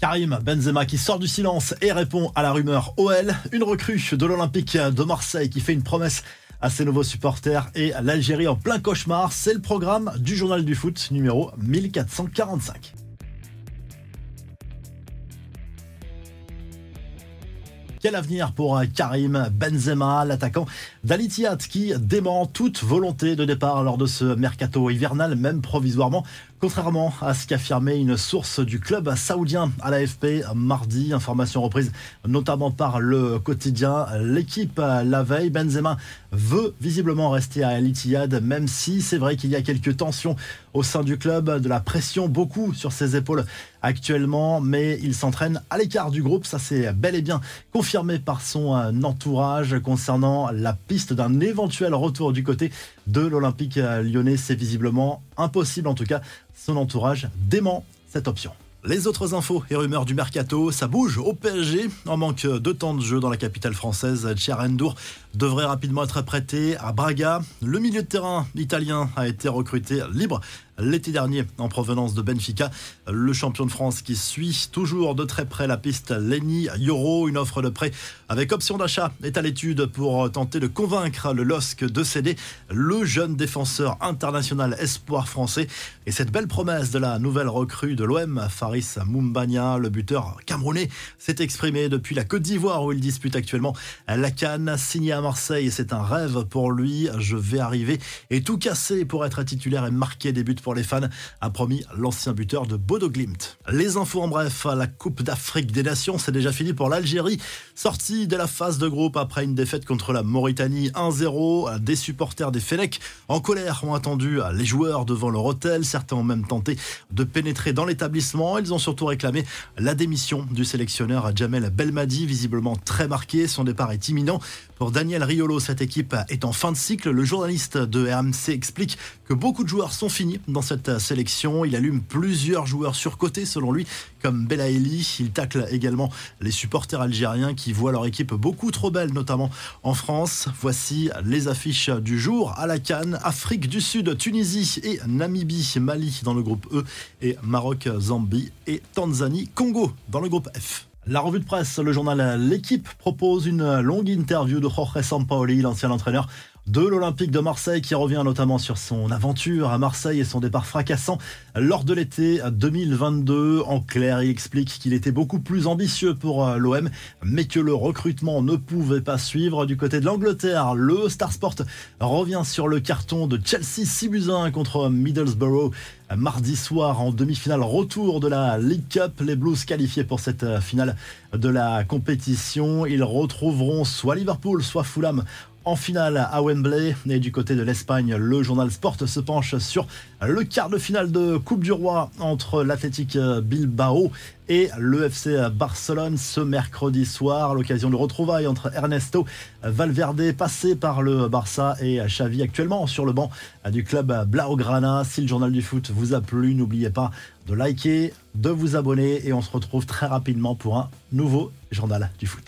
Karim Benzema qui sort du silence et répond à la rumeur OL, une recrue de l'Olympique de Marseille qui fait une promesse à ses nouveaux supporters et l'Algérie en plein cauchemar, c'est le programme du journal du foot numéro 1445. Quel avenir pour Karim Benzema, l'attaquant d'Alitiyat qui dément toute volonté de départ lors de ce mercato hivernal, même provisoirement, contrairement à ce qu'affirmait une source du club saoudien à l'AFP mardi. Information reprise notamment par le quotidien L'équipe la veille. Benzema veut visiblement rester à Al même si c'est vrai qu'il y a quelques tensions au sein du club, de la pression beaucoup sur ses épaules actuellement, mais il s'entraîne à l'écart du groupe. Ça, c'est bel et bien confirmé par son entourage concernant la piste d'un éventuel retour du côté de l'Olympique lyonnais. C'est visiblement impossible, en tout cas, son entourage dément cette option. Les autres infos et rumeurs du mercato, ça bouge au PSG. En manque de temps de jeu dans la capitale française, Endur devrait rapidement être prêté à Braga. Le milieu de terrain italien a été recruté libre l'été dernier en provenance de Benfica. Le champion de France qui suit toujours de très près la piste Lenny Yoro. Une offre de prêt avec option d'achat est à l'étude pour tenter de convaincre le LOSC de céder le jeune défenseur international espoir français. Et cette belle promesse de la nouvelle recrue de l'OM, Faris Mumbania, le buteur camerounais, s'est exprimé depuis la Côte d'Ivoire où il dispute actuellement la Cannes. Signé à Marseille, c'est un rêve pour lui. Je vais arriver et tout casser pour être titulaire et marquer des buts les fans, a promis l'ancien buteur de Bodo Glimt. Les infos en bref, la Coupe d'Afrique des Nations, c'est déjà fini pour l'Algérie. Sortie de la phase de groupe après une défaite contre la Mauritanie 1-0. Des supporters des Fenech en colère ont attendu les joueurs devant leur hôtel. Certains ont même tenté de pénétrer dans l'établissement. Ils ont surtout réclamé la démission du sélectionneur Jamel Belmadi, visiblement très marqué. Son départ est imminent. Pour Daniel Riolo, cette équipe est en fin de cycle. Le journaliste de RMC explique que beaucoup de joueurs sont finis dans cette sélection. Il allume plusieurs joueurs surcotés selon lui, comme Belaïli. Il tacle également les supporters algériens qui voient leur équipe beaucoup trop belle, notamment en France. Voici les affiches du jour à la Cannes. Afrique du Sud, Tunisie et Namibie, Mali dans le groupe E et Maroc, Zambie et Tanzanie, Congo dans le groupe F. La revue de presse, le journal L'équipe propose une longue interview de Jorge Sampaoli, l'ancien entraîneur de l'Olympique de Marseille qui revient notamment sur son aventure à Marseille et son départ fracassant lors de l'été 2022. En clair, il explique qu'il était beaucoup plus ambitieux pour euh, l'OM, mais que le recrutement ne pouvait pas suivre. Du côté de l'Angleterre, le Star Sport revient sur le carton de Chelsea 6 contre Middlesbrough mardi soir en demi-finale retour de la League Cup. Les Blues qualifiés pour cette euh, finale de la compétition. Ils retrouveront soit Liverpool, soit Fulham en finale à Wembley. Et du côté de l'Espagne, le journal Sport se penche sur le quart de finale de Coupe du Roi entre l'Athletic Bilbao et le FC Barcelone ce mercredi soir. L'occasion de retrouvailles entre Ernesto Valverde, passé par le Barça, et Xavi, actuellement sur le banc du club Blaugrana. Si le journal du foot vous a plu, n'oubliez pas de liker, de vous abonner et on se retrouve très rapidement pour un nouveau journal du foot.